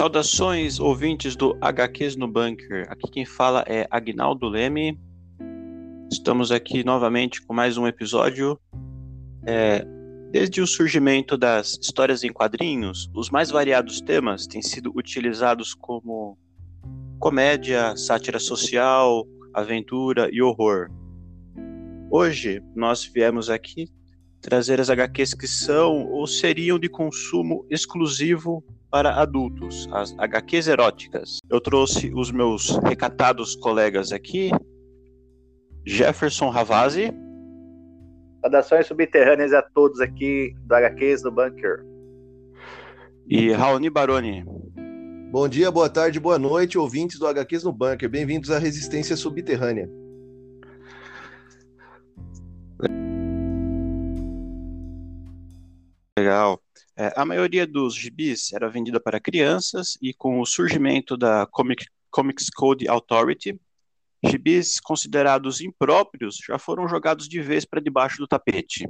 Saudações, ouvintes do HQs no Bunker. Aqui quem fala é Agnaldo Leme. Estamos aqui novamente com mais um episódio. É, desde o surgimento das histórias em quadrinhos, os mais variados temas têm sido utilizados como comédia, sátira social, aventura e horror. Hoje nós viemos aqui trazer as HQs que são ou seriam de consumo exclusivo para adultos, as HQs eróticas. Eu trouxe os meus recatados colegas aqui, Jefferson Ravazzi. Saudações subterrâneas a todos aqui do HQs do Bunker. E Raoni Baroni. Bom dia, boa tarde, boa noite, ouvintes do HQs no Bunker. Bem-vindos à Resistência Subterrânea. Legal. É, a maioria dos gibis era vendida para crianças e com o surgimento da Comic, Comics Code Authority, gibis considerados impróprios já foram jogados de vez para debaixo do tapete.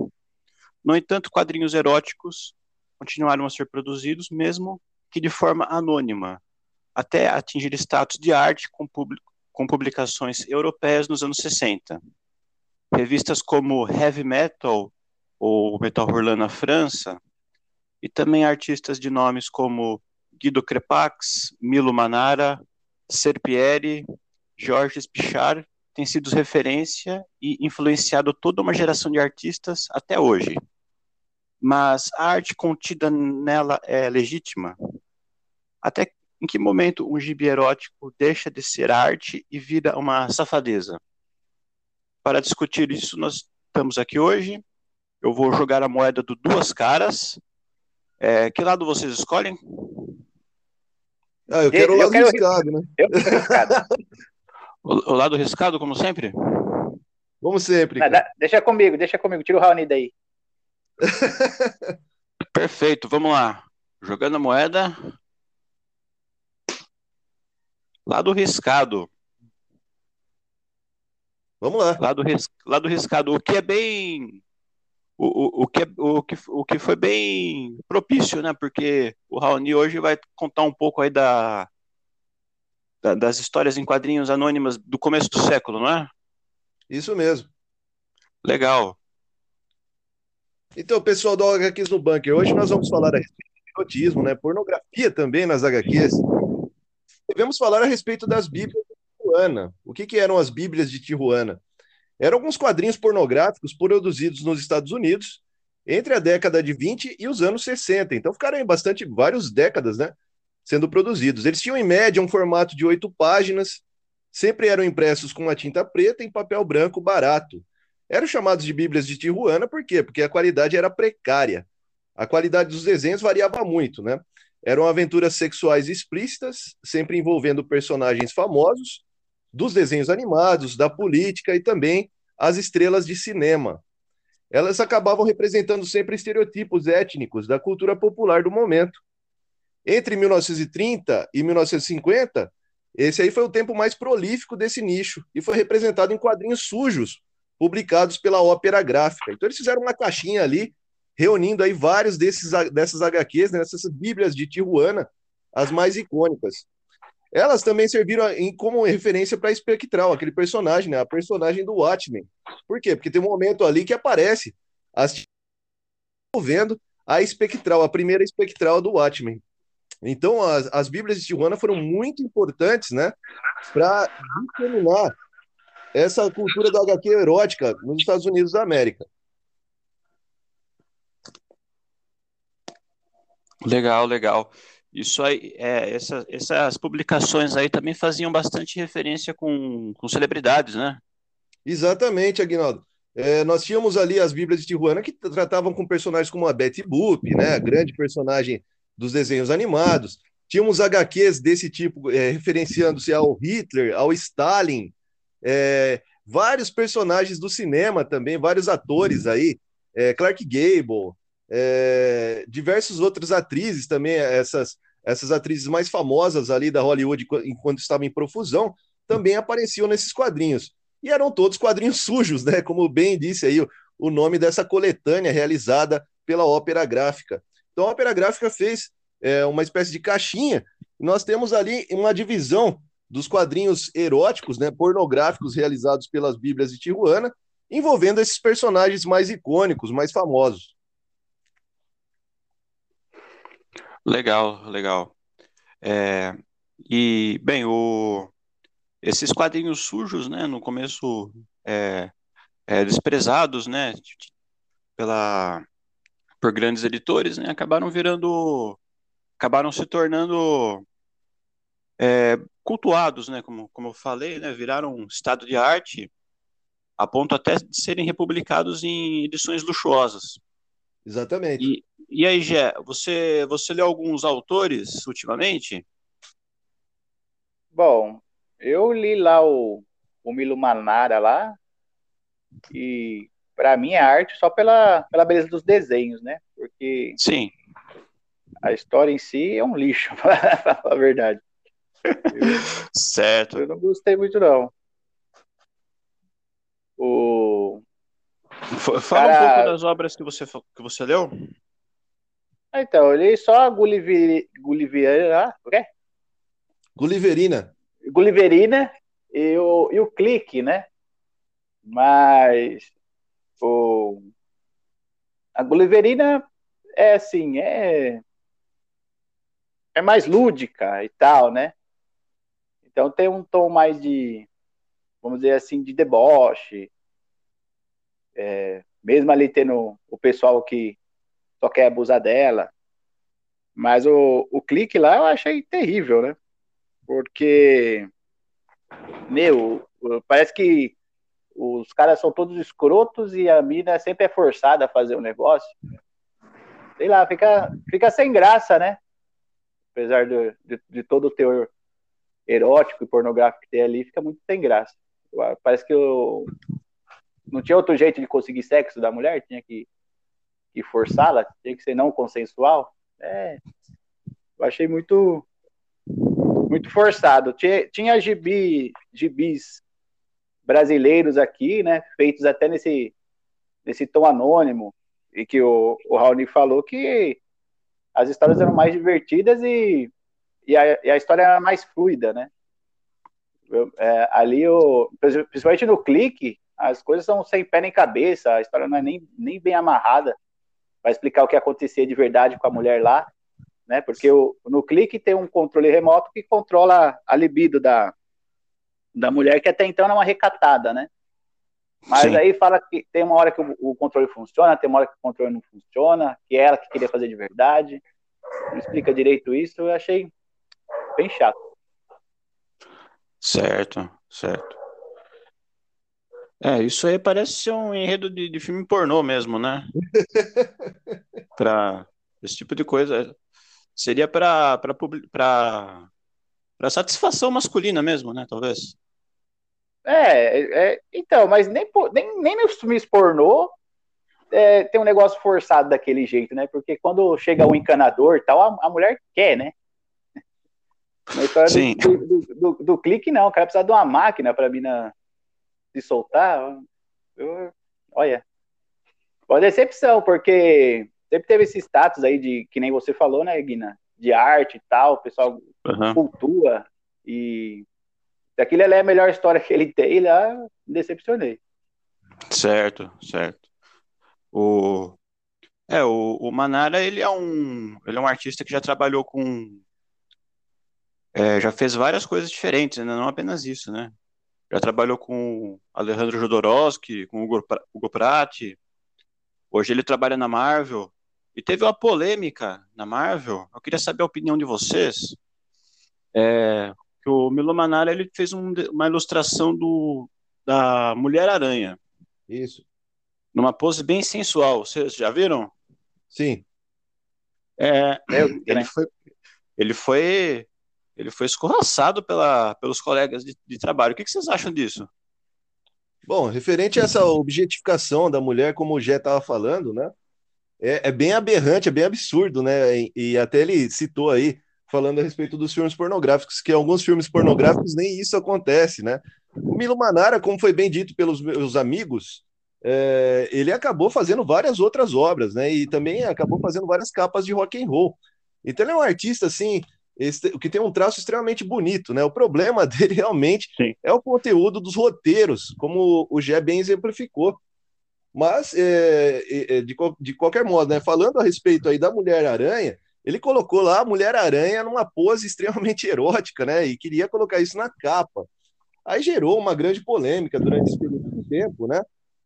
No entanto, quadrinhos eróticos continuaram a ser produzidos, mesmo que de forma anônima, até atingir status de arte com, com publicações europeias nos anos 60. Revistas como Heavy Metal ou Metal Hurlant na França, e também artistas de nomes como Guido Crepax, Milo Manara, Serpieri, Jorge Pichard têm sido referência e influenciado toda uma geração de artistas até hoje. Mas a arte contida nela é legítima? Até em que momento um gibi erótico deixa de ser arte e vira uma safadeza? Para discutir isso, nós estamos aqui hoje eu vou jogar a moeda do duas caras. É, que lado vocês escolhem? Ah, eu quero o lado quero... riscado, né? Eu quero riscado. o, o, lado riscado, como sempre? Como sempre. Não, deixa comigo, deixa comigo. Tira o Raoni daí. Perfeito, vamos lá. Jogando a moeda. Lado riscado. Vamos lá. Lado, ris... lado riscado. O que é bem o, o, que, é, o, que, o que foi bem propício, né? Porque o Raoni hoje vai contar um pouco aí da, da, das histórias em quadrinhos anônimas do começo do século, não é? Isso mesmo. Legal. Então, pessoal do HQs no Bunker, hoje nós vamos falar a respeito de erotismo, né? Pornografia também nas HQs. Devemos falar a respeito das Bíblias de Tijuana. O que, que eram as Bíblias de Tijuana? Eram alguns quadrinhos pornográficos produzidos nos Estados Unidos entre a década de 20 e os anos 60. Então ficaram em bastante várias décadas, né, sendo produzidos. Eles tinham em média um formato de oito páginas, sempre eram impressos com uma tinta preta em papel branco barato. Eram chamados de Bíblias de Tijuana, por quê? Porque a qualidade era precária. A qualidade dos desenhos variava muito, né? Eram aventuras sexuais explícitas, sempre envolvendo personagens famosos, dos desenhos animados, da política e também as estrelas de cinema. Elas acabavam representando sempre estereotipos étnicos da cultura popular do momento. Entre 1930 e 1950, esse aí foi o tempo mais prolífico desse nicho e foi representado em quadrinhos sujos, publicados pela Ópera Gráfica. Então eles fizeram uma caixinha ali, reunindo aí vários desses dessas HQs, né, dessas bíblias de Tijuana, as mais icônicas. Elas também serviram em, como referência para Espectral, aquele personagem, né? A personagem do Watchmen. Por quê? Porque tem um momento ali que aparece as vendo a espectral, a primeira espectral do Watchmen. Então, as, as Bíblias de Tijuana foram muito importantes, né, para disseminar essa cultura da HQ erótica nos Estados Unidos da América. Legal, legal. Isso aí, é, essa, essas publicações aí também faziam bastante referência com, com celebridades, né? Exatamente, Aguinaldo. É, nós tínhamos ali as Bíblias de Tijuana que tratavam com personagens como a Betty Boop, né, a grande personagem dos desenhos animados. Tínhamos HQs desse tipo, é, referenciando-se ao Hitler, ao Stalin, é, vários personagens do cinema também, vários atores aí, é, Clark Gable, é, diversas outras atrizes também, essas, essas atrizes mais famosas ali da Hollywood, enquanto estavam em profusão, também apareciam nesses quadrinhos. E eram todos quadrinhos sujos, né? Como bem disse aí o, o nome dessa coletânea realizada pela Ópera Gráfica. Então a Ópera Gráfica fez é, uma espécie de caixinha Nós temos ali uma divisão dos quadrinhos eróticos, né, pornográficos realizados pelas Bíblias de Tijuana, envolvendo esses personagens mais icônicos, mais famosos. Legal, legal. É, e, bem, o, esses quadrinhos sujos, né, no começo é, é, desprezados, né, pela, por grandes editores, né, acabaram virando, acabaram se tornando é, cultuados, né, como, como eu falei, né, viraram um estado de arte a ponto até de serem republicados em edições luxuosas. Exatamente. E, e aí, Gé, você, você leu alguns autores ultimamente? Bom, eu li lá o, o Milo Manara lá, e para mim é arte só pela, pela beleza dos desenhos, né? Porque Sim. a história em si é um lixo, para falar a verdade. Eu, certo. Eu não gostei muito, não. O... Fala Cara... um pouco das obras que você, que você leu. Então, eu li só a Gulliver... Gulliver... o quê? Gulliverina. Gulliverina e o, e o Clique, né? Mas o, a Gulliverina é assim, é, é mais lúdica e tal, né? Então tem um tom mais de, vamos dizer assim, de deboche. É, mesmo ali tendo o pessoal que só quer abusar dela. Mas o, o clique lá eu achei terrível, né? Porque, meu, parece que os caras são todos escrotos e a mina sempre é forçada a fazer o um negócio. Sei lá, fica, fica sem graça, né? Apesar de, de, de todo o teor erótico e pornográfico que tem ali, fica muito sem graça. Parece que eu, não tinha outro jeito de conseguir sexo da mulher, tinha que, que forçá-la, tinha que ser não consensual. É, eu achei muito muito forçado. Tinha, tinha gibi, gibis brasileiros aqui, né, feitos até nesse, nesse tom anônimo, e que o, o Raoni falou que as histórias eram mais divertidas e, e, a, e a história era mais fluida, né? Eu, é, ali, o, principalmente no clique, as coisas são sem pé nem cabeça, a história não é nem, nem bem amarrada para explicar o que acontecia de verdade com a mulher lá, né? Porque o, no clique tem um controle remoto que controla a libido da, da mulher, que até então era uma recatada, né? Mas Sim. aí fala que tem uma hora que o, o, controle funciona, tem uma hora que o controle não funciona, que é ela que queria fazer de verdade. Não explica direito isso, eu achei bem chato. Certo, certo. É, isso aí parece ser um enredo de, de filme pornô mesmo, né? para esse tipo de coisa. Seria para para satisfação masculina mesmo, né? Talvez. É, é então, mas nem, nem, nem nos filmes pornô é, tem um negócio forçado daquele jeito, né? Porque quando chega o encanador e tal, a, a mulher quer, né? Na história Sim. Do, do, do, do, clique, não. O cara precisa de uma máquina para mina se soltar. Eu, olha. Uma decepção, porque sempre teve esse status aí de, que nem você falou, né, Guina? De arte e tal, o pessoal uhum. cultua. E se aquilo é a melhor história que ele tem, lá me decepcionei. Certo, certo. O, é, o, o Manara, ele é um, ele é um artista que já trabalhou com, é, já fez várias coisas diferentes, né? não apenas isso, né? Já trabalhou com Alejandro Jodorowsky, com Hugo, Hugo Pratt, hoje ele trabalha na Marvel, e teve uma polêmica na Marvel, eu queria saber a opinião de vocês, é, que o Milo Manara ele fez um, uma ilustração do, da Mulher-Aranha. Isso. Numa pose bem sensual. Vocês já viram? Sim. É, ele, foi, ele foi ele foi escorraçado pela, pelos colegas de, de trabalho. O que, que, vocês acham disso? Bom, referente a essa objetificação da mulher, como o Jé estava falando, né? É, é, bem aberrante, é bem absurdo, né? E, e, até ele citou aí falando a respeito dos filmes pornográficos, que alguns filmes pornográficos nem isso acontece, né? O Milo Manara, como foi bem dito pelos meus amigos, é, ele acabou fazendo várias outras obras, né? E também acabou fazendo várias capas de rock and roll. Então ele é um artista assim o que tem um traço extremamente bonito, né? O problema dele realmente Sim. é o conteúdo dos roteiros, como o Gé bem exemplificou. Mas, é, é, de, de qualquer modo, né, falando a respeito aí da Mulher-Aranha, ele colocou lá a Mulher-Aranha numa pose extremamente erótica, né? E queria colocar isso na capa. Aí gerou uma grande polêmica durante esse período de tempo, né?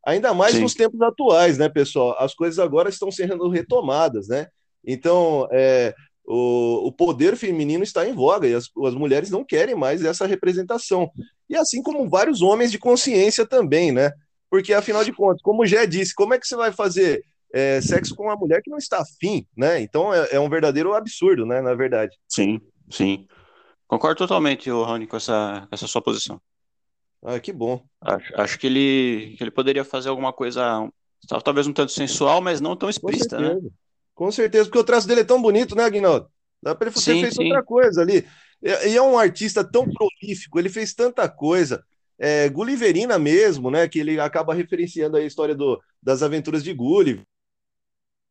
Ainda mais Sim. nos tempos atuais, né, pessoal? As coisas agora estão sendo retomadas, né? Então, é, o, o poder feminino está em voga e as, as mulheres não querem mais essa representação. E assim como vários homens de consciência também, né? Porque, afinal de contas, como já disse, como é que você vai fazer é, sexo com uma mulher que não está afim, né? Então é, é, um verdadeiro absurdo, né? Na verdade. Sim, sim. Concordo totalmente, Rony, com essa, com essa sua posição. Ah, que bom. Acho, acho que, ele, que ele poderia fazer alguma coisa, talvez um tanto sensual, mas não tão explícita, né? Com certeza, porque o traço dele é tão bonito, né, Aguinaldo? Dá para ele ter feito outra coisa ali. E é um artista tão prolífico, ele fez tanta coisa é, Gulliverina mesmo, né? Que ele acaba referenciando a história do, das aventuras de Gulliver.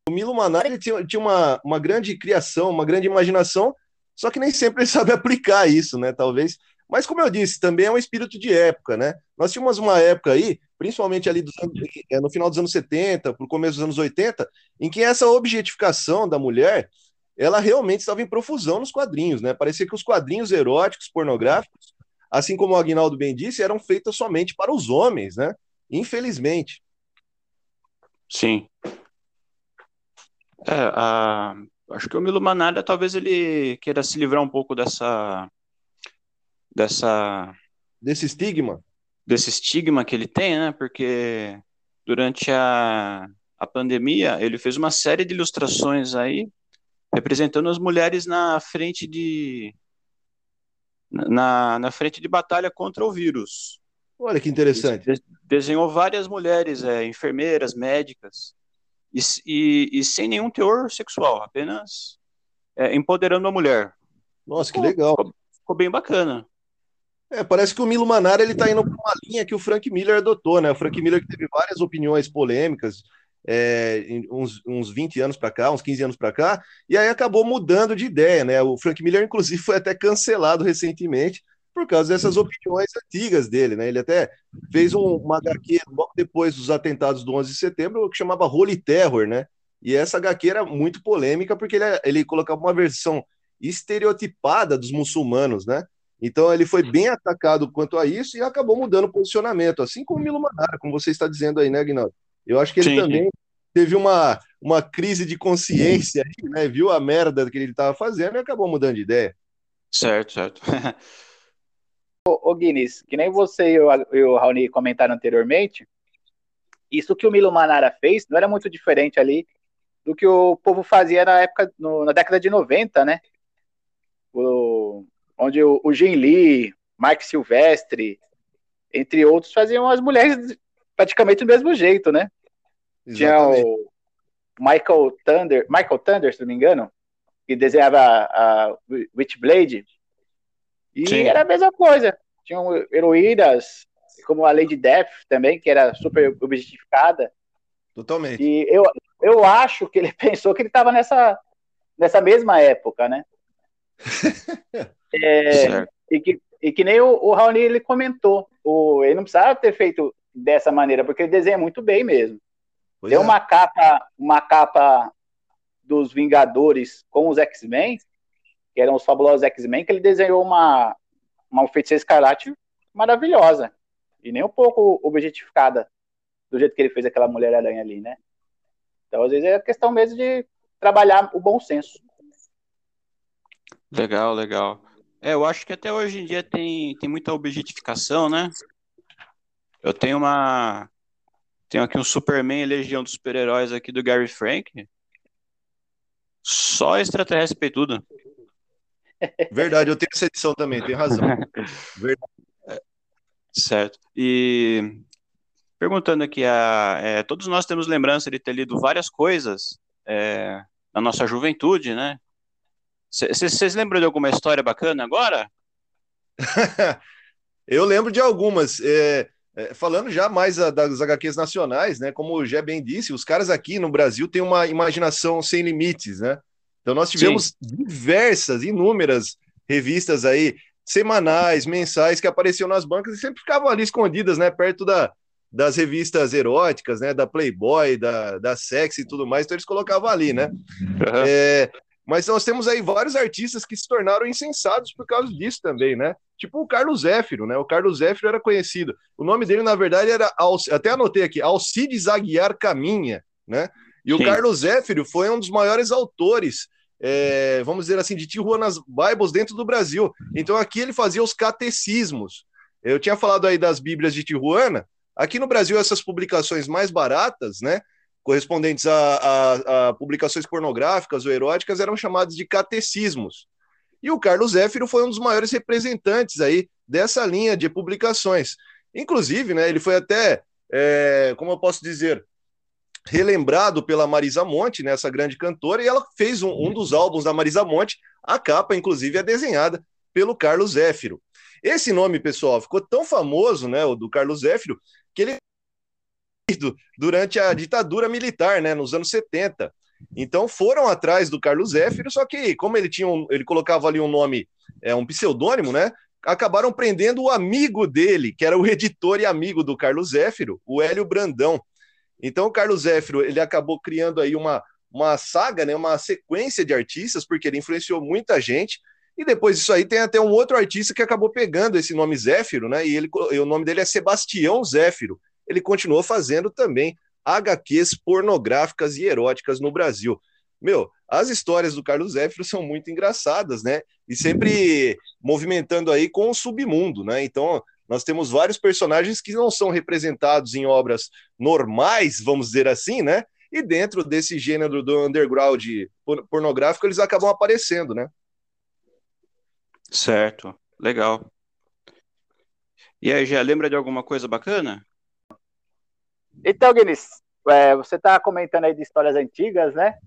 O Milo Manara tinha, tinha uma, uma grande criação, uma grande imaginação, só que nem sempre ele sabe aplicar isso, né? Talvez. Mas, como eu disse, também é um espírito de época, né? Nós tínhamos uma época aí, principalmente ali anos, é, no final dos anos 70, para o começo dos anos 80, em que essa objetificação da mulher ela realmente estava em profusão nos quadrinhos, né? Parecia que os quadrinhos eróticos, pornográficos, assim como o Agnaldo bem disse, eram feitas somente para os homens, né? Infelizmente. Sim. É, a... acho que o Milo Manada talvez ele queira se livrar um pouco dessa dessa desse estigma, desse estigma que ele tem, né? Porque durante a, a pandemia ele fez uma série de ilustrações aí representando as mulheres na frente de na, na frente de batalha contra o vírus. Olha que interessante. Desenhou várias mulheres, é, enfermeiras, médicas, e, e, e, sem nenhum teor sexual, apenas é, empoderando a mulher. Nossa, que legal. Ficou, ficou, bem bacana. É, parece que o Milo Manara ele tá indo para uma linha que o Frank Miller adotou, né? O Frank Miller que teve várias opiniões polêmicas, é, uns, uns 20 anos para cá, uns 15 anos para cá, e aí acabou mudando de ideia, né? O Frank Miller, inclusive, foi até cancelado recentemente por causa dessas opiniões antigas dele, né? Ele até fez um, uma HQ logo depois dos atentados do 11 de setembro que chamava Holy Terror, né? E essa HQ era muito polêmica porque ele, ele colocava uma versão estereotipada dos muçulmanos, né? Então ele foi bem atacado quanto a isso e acabou mudando o posicionamento, assim como o Milo Manara, como você está dizendo aí, né, Aguinaldo? Eu acho que ele sim, também sim. teve uma, uma crise de consciência, né? Viu a merda que ele estava fazendo e acabou mudando de ideia. Certo, certo. ô, ô Guinness, que nem você e o, e o Raoni comentaram anteriormente, isso que o Milo Manara fez não era muito diferente ali do que o povo fazia na época, no, na década de 90, né? O, onde o, o Jim Lee, Mark Silvestre, entre outros, faziam as mulheres praticamente do mesmo jeito, né? Exatamente. Tinha o Michael Thunder, Michael Thunder, se não me engano, que desenhava a, a Witchblade. E Sim. era a mesma coisa. Tinham heroínas, como a Lady Death também, que era super objetificada. Totalmente. E eu, eu acho que ele pensou que ele estava nessa, nessa mesma época, né? é, e, que, e que nem o, o Raoni ele comentou. O, ele não precisava ter feito dessa maneira, porque ele desenha muito bem mesmo. Pois Tem é. uma capa, uma capa dos Vingadores com os X-Men, que eram os fabulosos X-Men, que ele desenhou uma, uma feiticeira escarlate maravilhosa. E nem um pouco objetificada do jeito que ele fez aquela Mulher-Aranha ali, né? Então, às vezes, é questão mesmo de trabalhar o bom senso. Legal, legal. É, eu acho que até hoje em dia tem, tem muita objetificação, né? Eu tenho uma. Tenho aqui um Superman Legião dos Super-Heróis aqui do Gary Frank. Só extraterrestre peitudo. Verdade, eu tenho essa edição também, tem razão. Verdade. Certo. E perguntando aqui, a, é, todos nós temos lembrança de ter lido várias coisas é, na nossa juventude, né? Vocês lembram de alguma história bacana agora? eu lembro de algumas. É, é, falando já mais a, das HQs nacionais, né? Como o Gé bem disse, os caras aqui no Brasil têm uma imaginação sem limites, né? Então nós tivemos Sim. diversas, inúmeras revistas aí, semanais, mensais, que apareciam nas bancas e sempre ficavam ali escondidas, né, perto da, das revistas eróticas, né, da Playboy, da, da Sex e tudo mais, então eles colocavam ali, né? Uhum. É, mas nós temos aí vários artistas que se tornaram insensados por causa disso também, né? Tipo o Carlos Zéfiro, né? O Carlos Zéfiro era conhecido. O nome dele, na verdade, era, até anotei aqui, Alcides Aguiar Caminha, né? E Sim. o Carlos Zéfiro foi um dos maiores autores, é, vamos dizer assim, de Tijuana's Bibles dentro do Brasil. Então aqui ele fazia os catecismos. Eu tinha falado aí das Bíblias de Tijuana. Aqui no Brasil, essas publicações mais baratas, né? Correspondentes a, a, a, publicações pornográficas ou eróticas eram chamadas de catecismos. E o Carlos Zéfiro foi um dos maiores representantes aí dessa linha de publicações. Inclusive, né, ele foi até, é, como eu posso dizer, relembrado pela Marisa Monte, né, essa grande cantora, e ela fez um, um dos álbuns da Marisa Monte, a capa, inclusive, é desenhada pelo Carlos Zéfiro. Esse nome, pessoal, ficou tão famoso, né, o do Carlos Zéfiro, que ele durante a ditadura militar, né, nos anos 70. Então foram atrás do Carlos Zéfiro, só que como ele tinha um, ele colocava ali um nome, é um pseudônimo, né? Acabaram prendendo o amigo dele, que era o editor e amigo do Carlos Zéfiro, o Hélio Brandão. Então o Carlos Zéfiro, ele acabou criando aí uma uma saga, né, uma sequência de artistas, porque ele influenciou muita gente. E depois disso aí tem até um outro artista que acabou pegando esse nome Zéfiro, né? E ele, o nome dele é Sebastião Zéfiro ele continuou fazendo também HQs pornográficas e eróticas no Brasil. Meu, as histórias do Carlos Zéfiro são muito engraçadas, né? E sempre movimentando aí com o submundo, né? Então, nós temos vários personagens que não são representados em obras normais, vamos dizer assim, né? E dentro desse gênero do underground pornográfico, eles acabam aparecendo, né? Certo, legal. E aí, já lembra de alguma coisa bacana? Então, Guinness, é, você está comentando aí de histórias antigas, né?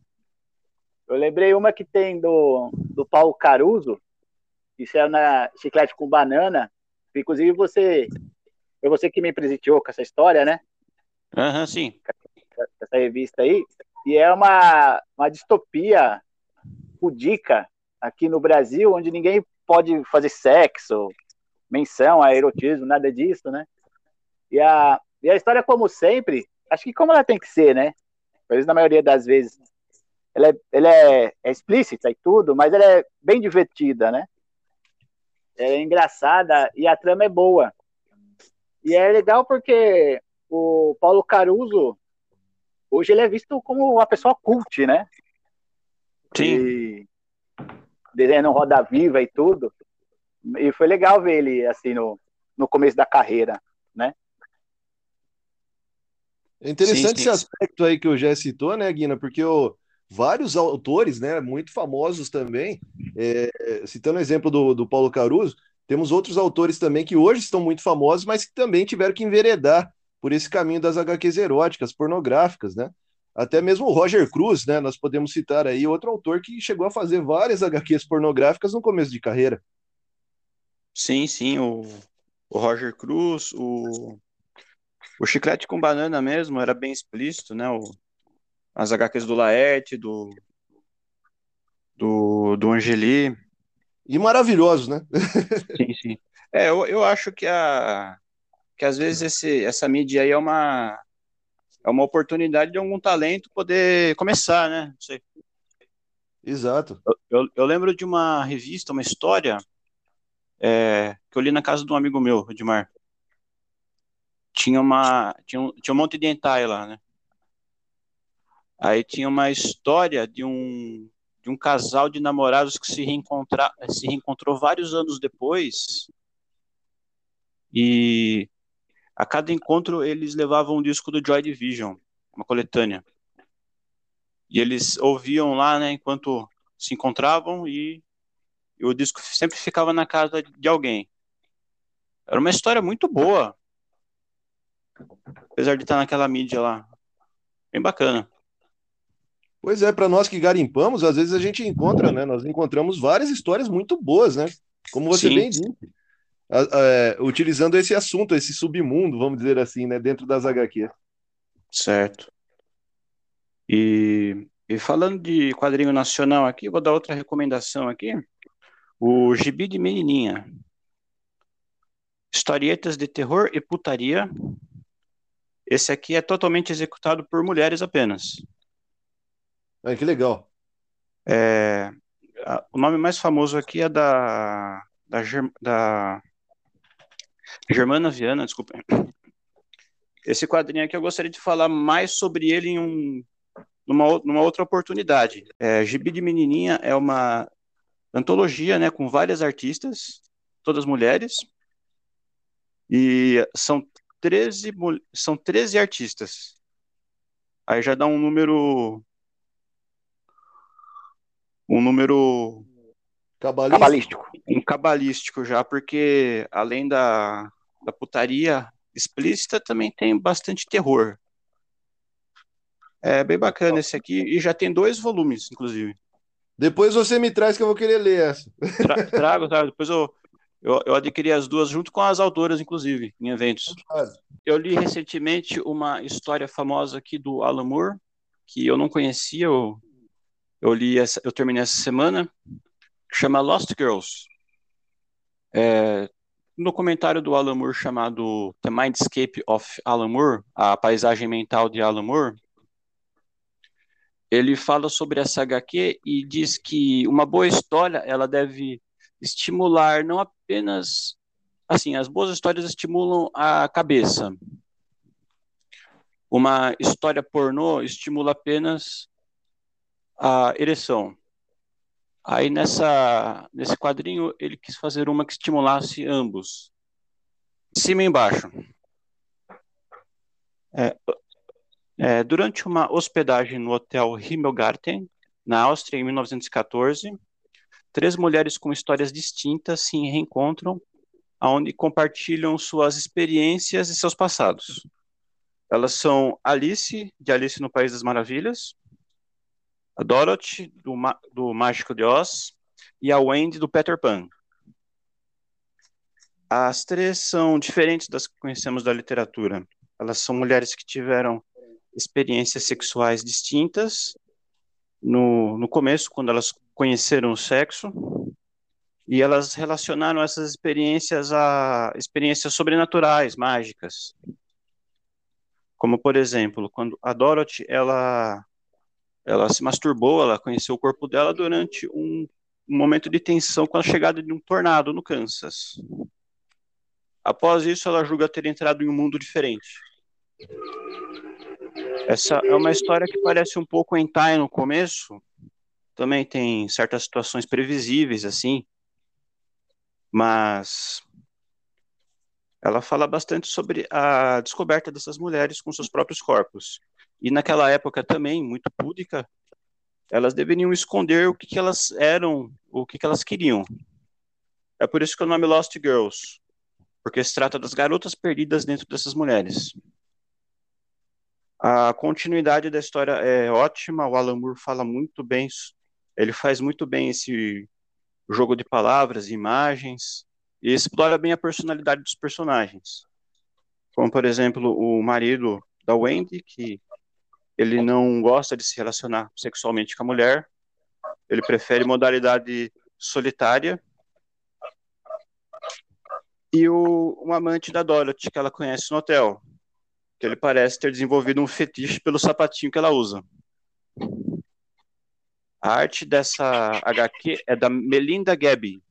Eu lembrei uma que tem do, do Paulo Caruso, isso é na Chiclete com Banana. Inclusive, você foi você que me presenteou com essa história, né? Aham, uhum, sim. Essa revista aí. E é uma, uma distopia pudica aqui no Brasil, onde ninguém pode fazer sexo, menção a erotismo, nada disso, né? E a, e a história, como sempre, acho que como ela tem que ser, né? Mas na maioria das vezes, ela, é, ela é, é explícita e tudo, mas ela é bem divertida, né? Ela é engraçada e a trama é boa. E é legal porque o Paulo Caruso, hoje ele é visto como uma pessoa cult, né? Sim. desenhando Roda Viva e tudo. E foi legal ver ele, assim, no, no começo da carreira, né? É interessante sim, sim. esse aspecto aí que o Jé citou, né, Guina? Porque o, vários autores, né, muito famosos também, é, citando o exemplo do, do Paulo Caruso, temos outros autores também que hoje estão muito famosos, mas que também tiveram que enveredar por esse caminho das HQs eróticas, pornográficas, né? Até mesmo o Roger Cruz, né? Nós podemos citar aí outro autor que chegou a fazer várias HQs pornográficas no começo de carreira. Sim, sim, o, o Roger Cruz, o o chiclete com banana mesmo era bem explícito, né? O, as HQs do Laerte, do, do, do Angeli. E maravilhosos, né? sim, sim. É, eu, eu acho que, a, que às vezes esse, essa mídia aí é uma, é uma oportunidade de algum talento poder começar, né? Não sei. Exato. Eu, eu, eu lembro de uma revista, uma história é, que eu li na casa de um amigo meu, Edmar tinha uma tinha um, tinha um monte de hentai lá, né? Aí tinha uma história de um de um casal de namorados que se reencontrar se reencontrou vários anos depois e a cada encontro eles levavam um disco do Joy Division, uma coletânea. E eles ouviam lá, né, enquanto se encontravam e, e o disco sempre ficava na casa de alguém. Era uma história muito boa, Apesar de estar naquela mídia lá. Bem bacana. Pois é, para nós que garimpamos, às vezes a gente encontra, né? Nós encontramos várias histórias muito boas, né? Como você Sim. bem disse. É, utilizando esse assunto, esse submundo, vamos dizer assim, né? Dentro das HQ. Certo. E E falando de quadrinho nacional aqui, vou dar outra recomendação aqui. O Gibi de Menininha. Historietas de terror e putaria. Esse aqui é totalmente executado por mulheres apenas. Ah, que legal. É, a- o nome mais famoso aqui é da, da, da Germana Viana, desculpa. Esse quadrinho aqui eu gostaria de falar mais sobre ele em um, numa, numa outra oportunidade. É, Gibi de Menininha é uma antologia, né, com várias artistas, todas mulheres, e são 13, mul- são 13 artistas. Aí já dá um número um número Cabalista? Cabalístico. um cabalístico já, porque além da, da putaria explícita, também tem bastante terror. É bem bacana esse aqui, e já tem dois volumes, inclusive. Depois você me traz que eu vou querer ler essa. Tra- trago, trago, depois eu, eu, eu adquiri as duas junto com as autoras, inclusive, em eventos. Eu li recentemente uma história famosa aqui do Alan Moore, que eu não conhecia, eu, eu li essa, eu terminei essa semana, que chama Lost Girls. É, no comentário do Alan Moore chamado The Mindscape of Alan Moore, a paisagem mental de Alan Moore, ele fala sobre essa HQ e diz que uma boa história ela deve estimular não apenas assim, as boas histórias estimulam a cabeça. Uma história pornô estimula apenas a ereção. Aí nessa nesse quadrinho ele quis fazer uma que estimulasse ambos, cima e embaixo. É, é, durante uma hospedagem no hotel Himmelgarten, na Áustria, em 1914, três mulheres com histórias distintas se reencontram, onde compartilham suas experiências e seus passados. Elas são Alice, de Alice no País das Maravilhas, a Dorothy, do, do Mágico de Oz, e a Wendy, do Peter Pan. As três são diferentes das que conhecemos da literatura. Elas são mulheres que tiveram experiências sexuais distintas no, no começo, quando elas conheceram o sexo, e elas relacionaram essas experiências a experiências sobrenaturais, mágicas. Como, por exemplo, quando a Dorothy, ela, ela se masturbou, ela conheceu o corpo dela durante um, um momento de tensão com a chegada de um tornado no Kansas. Após isso, ela julga ter entrado em um mundo diferente. Essa é uma história que parece um pouco hentai no começo. Também tem certas situações previsíveis, assim. Mas ela fala bastante sobre a descoberta dessas mulheres com seus próprios corpos. E naquela época também, muito púdica, elas deveriam esconder o que, que elas eram, o que, que elas queriam. É por isso que o nome Lost Girls, porque se trata das garotas perdidas dentro dessas mulheres. A continuidade da história é ótima, o Alan Moore fala muito bem, ele faz muito bem esse jogo de palavras, imagens, e explora bem a personalidade dos personagens. Como, por exemplo, o marido da Wendy, que ele não gosta de se relacionar sexualmente com a mulher, ele prefere modalidade solitária. E o, um amante da Dorothy, que ela conhece no hotel, que ele parece ter desenvolvido um fetiche pelo sapatinho que ela usa. A arte dessa HQ é da Melinda Gaby,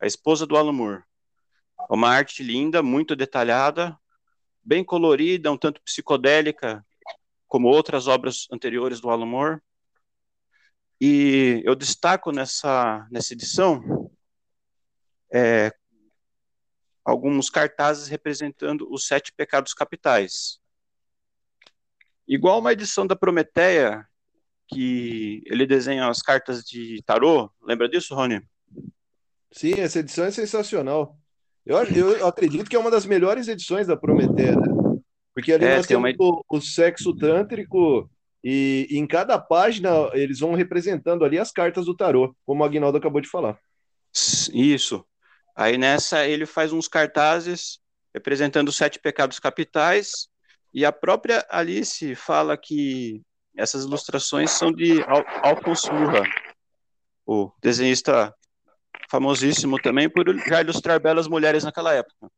a esposa do Alan Moore. É uma arte linda, muito detalhada, bem colorida, um tanto psicodélica, como outras obras anteriores do Alan Moore. E eu destaco nessa, nessa edição é, alguns cartazes representando os sete pecados capitais. Igual uma edição da Prometeia, que ele desenha as cartas de tarô. Lembra disso, Rony? Sim, essa edição é sensacional. Eu, eu acredito que é uma das melhores edições da Prometeia, né? Porque ali É, nós tem temos uma- o, o sexo tântrico e, e em cada página eles vão representando ali as cartas do tarô, como o Agnaldo acabou de falar. Isso. Aí nessa ele faz uns cartazes representando os sete pecados capitais e a própria Alice fala que essas ilustrações são de Al Alphonse Mucha, o desenhista famosíssimo também por já ilustrar belas mulheres naquela época.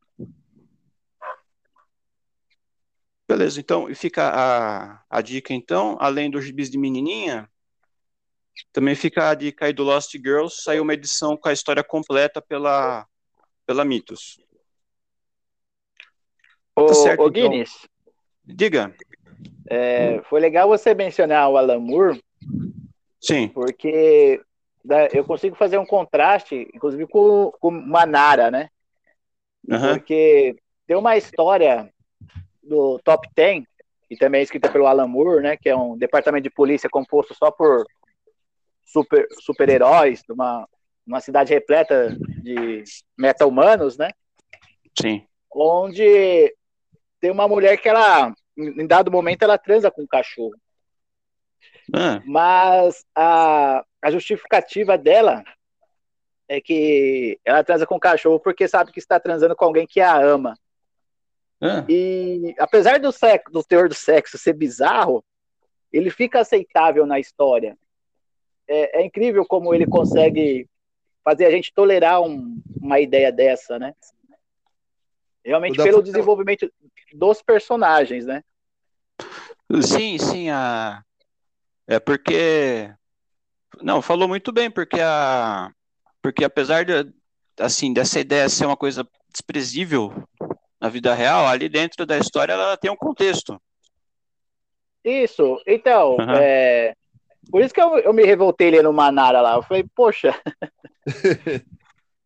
Beleza, então fica a, a dica então, além dos gibis de menininha, também fica a dica aí do Lost Girls, saiu uma edição com a história completa pela, pela Mitos. Ô, tá certo, ô então. Guinness. Diga. É, foi legal você mencionar o Alan Moore. Sim. Porque eu consigo fazer um contraste, inclusive com, com Manara, né? Uhum. Porque tem uma história do Top Ten, que também é escrita pelo Alan Moore, né? Que é um departamento de polícia composto só por super, super-heróis, uma, uma cidade repleta de meta-humanos, né? Sim. Onde tem uma mulher que ela, em dado momento, ela transa com um cachorro. Ah. Mas a, a justificativa dela é que ela transa com o cachorro porque sabe que está transando com alguém que a ama. Ah. E apesar do, sexo, do teor do sexo ser bizarro, ele fica aceitável na história. É, é incrível como ele consegue fazer a gente tolerar um, uma ideia dessa, né? Realmente pelo desenvolvimento dos personagens, né? Sim, sim, a... é porque não, falou muito bem, porque a porque apesar de assim dessa ideia ser uma coisa desprezível na vida real, ali dentro da história ela tem um contexto. Isso, então, uhum. é, por isso que eu, eu me revoltei lendo Manara lá. Eu falei, poxa,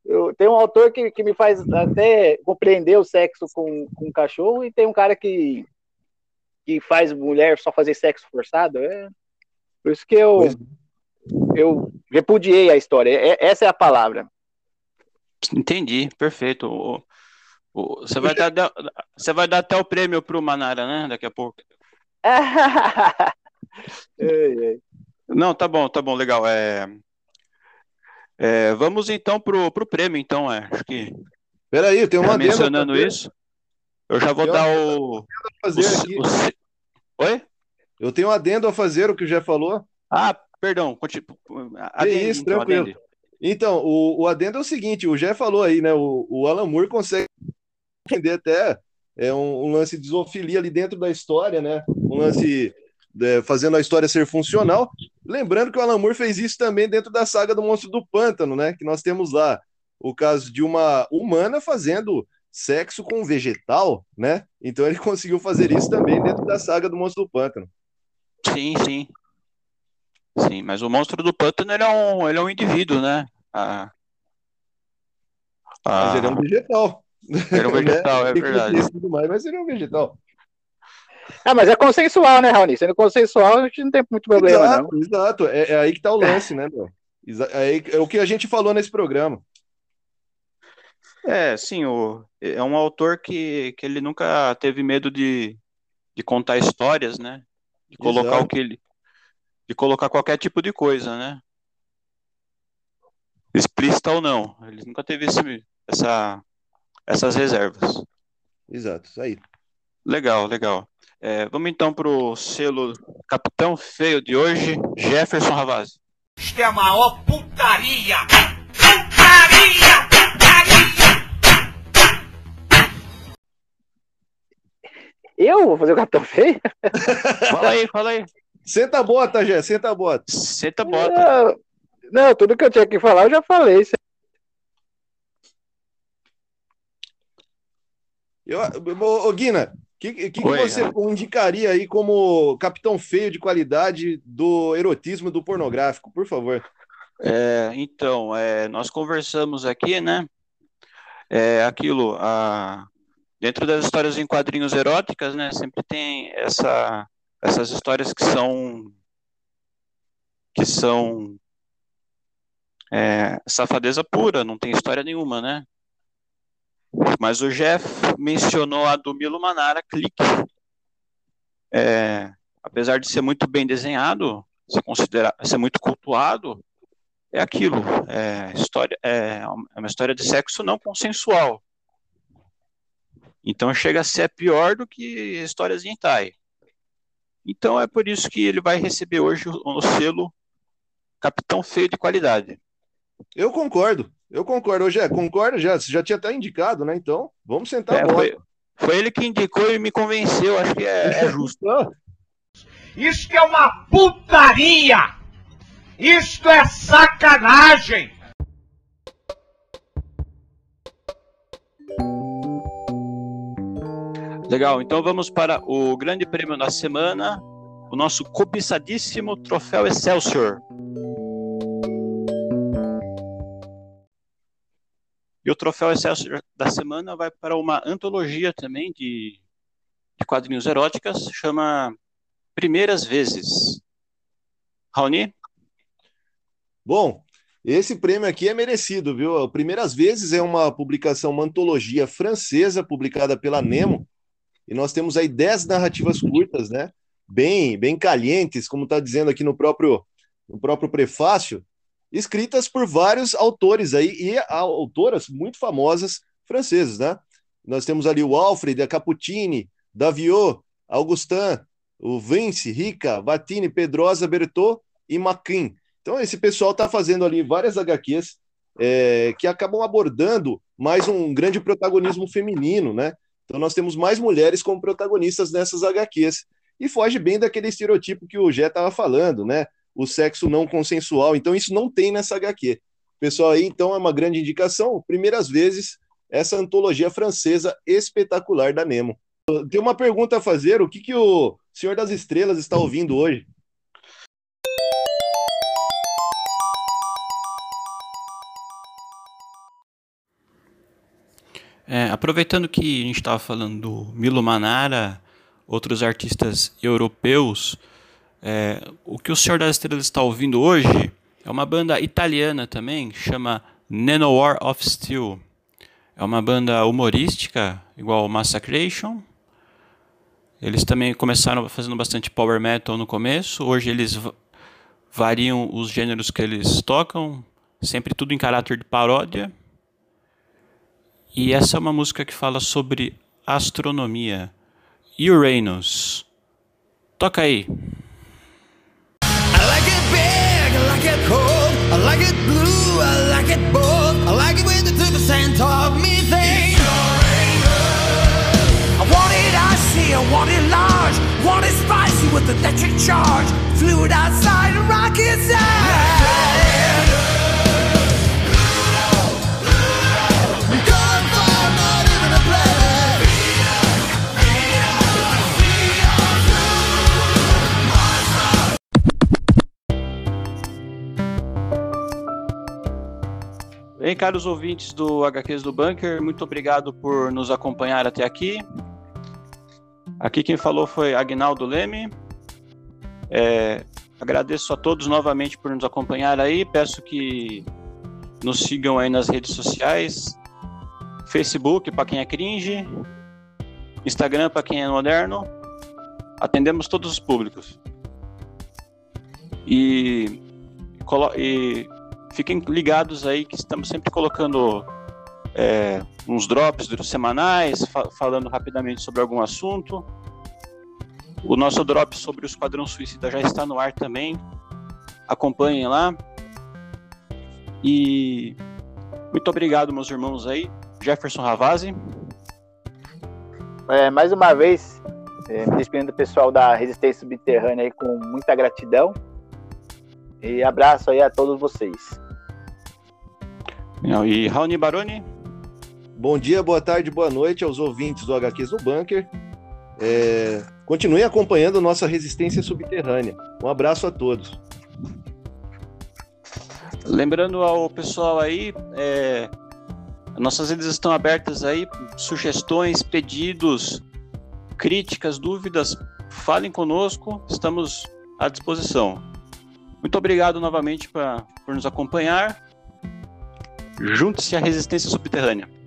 eu, tem um autor que, que me faz até compreender o sexo com, com um cachorro e tem um cara que, que faz mulher só fazer sexo forçado. É, por isso que eu, eu repudiei a história. É, essa é a palavra. Entendi, perfeito. O, o, você, vai dar, você vai dar até o prêmio pro Manara, né? Daqui a pouco. ei, ei. Não, tá bom, tá bom, legal. É, é, vamos então pro, pro prêmio, então, é. Acho que. Peraí, tem uma mencionando isso. Eu já vou dar o. Fazer o, o, Oi? Eu tenho um adendo a fazer o que o Jé falou. Ah, perdão. Continu... Adendo, isso, então, tranquilo. Adendo. Então, o, o adendo é o seguinte: o Jé falou aí, né? O, o Alan Moore consegue entender até é um, um lance de zoofilia ali dentro da história, né? Um lance é, fazendo a história ser funcional. Lembrando que o Alan Moore fez isso também dentro da saga do Monstro do Pântano, né? Que nós temos lá o caso de uma humana fazendo sexo com um vegetal, né? Então ele conseguiu fazer isso também dentro da saga do Monstro do Pântano. Sim, sim. Sim, mas o Monstro do Pântano ele é um, ele é um indivíduo, né? Ah, mas ele é um vegetal. Ele é um vegetal, é verdade. Mais, mas ele é um vegetal. Ah, mas é consensual, né, Raoni? Sendo consensual, a gente não tem muito problema, exato, não. Exato, é, é aí que tá o lance, né, meu? É, é o que a gente falou nesse programa. É, sim, o, é um autor que, que ele nunca teve medo de, de contar histórias, né? De colocar Exato. o que ele. De colocar qualquer tipo de coisa, né? Explícita ou não. Ele nunca teve esse, essa, essas reservas. Exato, isso aí. Legal, legal. É, vamos então para o selo Capitão Feio de hoje, Jefferson Ravazzi. Isto é a maior putaria! Putaria! Putaria! Eu vou fazer o Capitão Feio? fala aí, fala aí. Senta a bota, Jé, senta a bota. Senta a bota. Não, não, tudo que eu tinha que falar eu já falei. Eu, ô, Guina, o que, que, que, você indicaria aí como capitão feio de qualidade do erotismo do pornográfico, por favor? É, então, é, nós conversamos aqui, né? É, aquilo, a, dentro das histórias em quadrinhos eróticas, né? Sempre tem essa, essas histórias que são que são é, safadeza pura, não tem história nenhuma, né? Mas o Jeff mencionou a do Milo Manara, Clique. É, apesar de ser muito bem desenhado, ser, considera ser muito cultuado, é aquilo. É, história, é, é uma história de sexo não consensual. Então chega a ser pior do que histórias hentai. Então é por isso que ele vai receber hoje o, o selo Capitão Feio de Qualidade. Eu concordo, eu concordo. Hoje é, concorda já, você já tinha até indicado, né? Então, vamos sentar É, a bola. foi, foi ele que indicou e me convenceu, acho que é, é justo. Ah, Isto é uma putaria! Isto é sacanagem! Legal, então vamos para o grande prêmio da semana, o nosso cobiçadíssimo Troféu Excelsior. E o Troféu Excelsior da semana vai para uma antologia também de, de quadrinhos eróticas, chama Primeiras Vezes. Raoni? Bom, esse prêmio aqui é merecido, viu? Primeiras vezes é uma publicação, uma antologia francesa publicada pela Nemo, e nós temos aí 10 narrativas curtas, né? Bem, bem calientes, como está dizendo aqui no próprio, no próprio prefácio, escritas por vários autores aí e autoras muito famosas franceses, né? Nós temos ali o Alfred, a Caputini, Daviot, Augustin, o Vince, Rica, Vatini, Pedrosa, Bertot e Maquin. Então, esse pessoal está fazendo ali várias HQs é, que acabam abordando mais um grande protagonismo feminino, né? Então, nós temos mais mulheres como protagonistas nessas HQs. E foge bem daquele estereotipo que o Gé estava falando, né? O sexo não consensual. Então, isso não tem nessa HQ. Pessoal, aí, então, é uma grande indicação. Primeiras vezes, essa antologia francesa espetacular da Nemo. Tem uma pergunta a fazer: o que, que o Senhor das Estrelas está ouvindo hoje? É, aproveitando que a gente estava falando do Milo Manara, outros artistas europeus, é, o que o Senhor das Estrelas está ouvindo hoje é uma banda italiana também, chama Nanowar of Steel. É uma banda humorística, igual Massacration. Eles também começaram fazendo bastante power metal no começo. Hoje eles va- variam os gêneros que eles tocam, sempre tudo em caráter de paródia. E essa é uma música que fala sobre astronomia. Uranus. Toca aí. With electric charge, fluid outside and rock inside. Gunfire, not even a play. Bem, caros ouvintes do HQs do Bunker, muito obrigado por nos acompanhar até aqui. Aqui quem falou foi Agnaldo Leme. É, agradeço a todos novamente por nos acompanhar aí. Peço que nos sigam aí nas redes sociais. Facebook para quem é cringe, Instagram para quem é moderno. Atendemos todos os públicos. E, e fiquem ligados aí que estamos sempre colocando é, uns drops semanais, fa- falando rapidamente sobre algum assunto. O nosso drop sobre o Esquadrão Suicida já está no ar também. Acompanhem lá. E muito obrigado, meus irmãos aí. Jefferson Ravazzi. É, mais uma vez, é, me despedindo do pessoal da Resistência Subterrânea aí com muita gratidão. E abraço aí a todos vocês. E Raoni Baroni. Bom dia, boa tarde, boa noite aos ouvintes do HQs no Bunker. É, continuem acompanhando nossa resistência subterrânea. Um abraço a todos. Lembrando ao pessoal aí, é, nossas redes estão abertas aí, sugestões, pedidos, críticas, dúvidas, falem conosco, estamos à disposição. Muito obrigado novamente pra, por nos acompanhar. Junte-se à resistência subterrânea.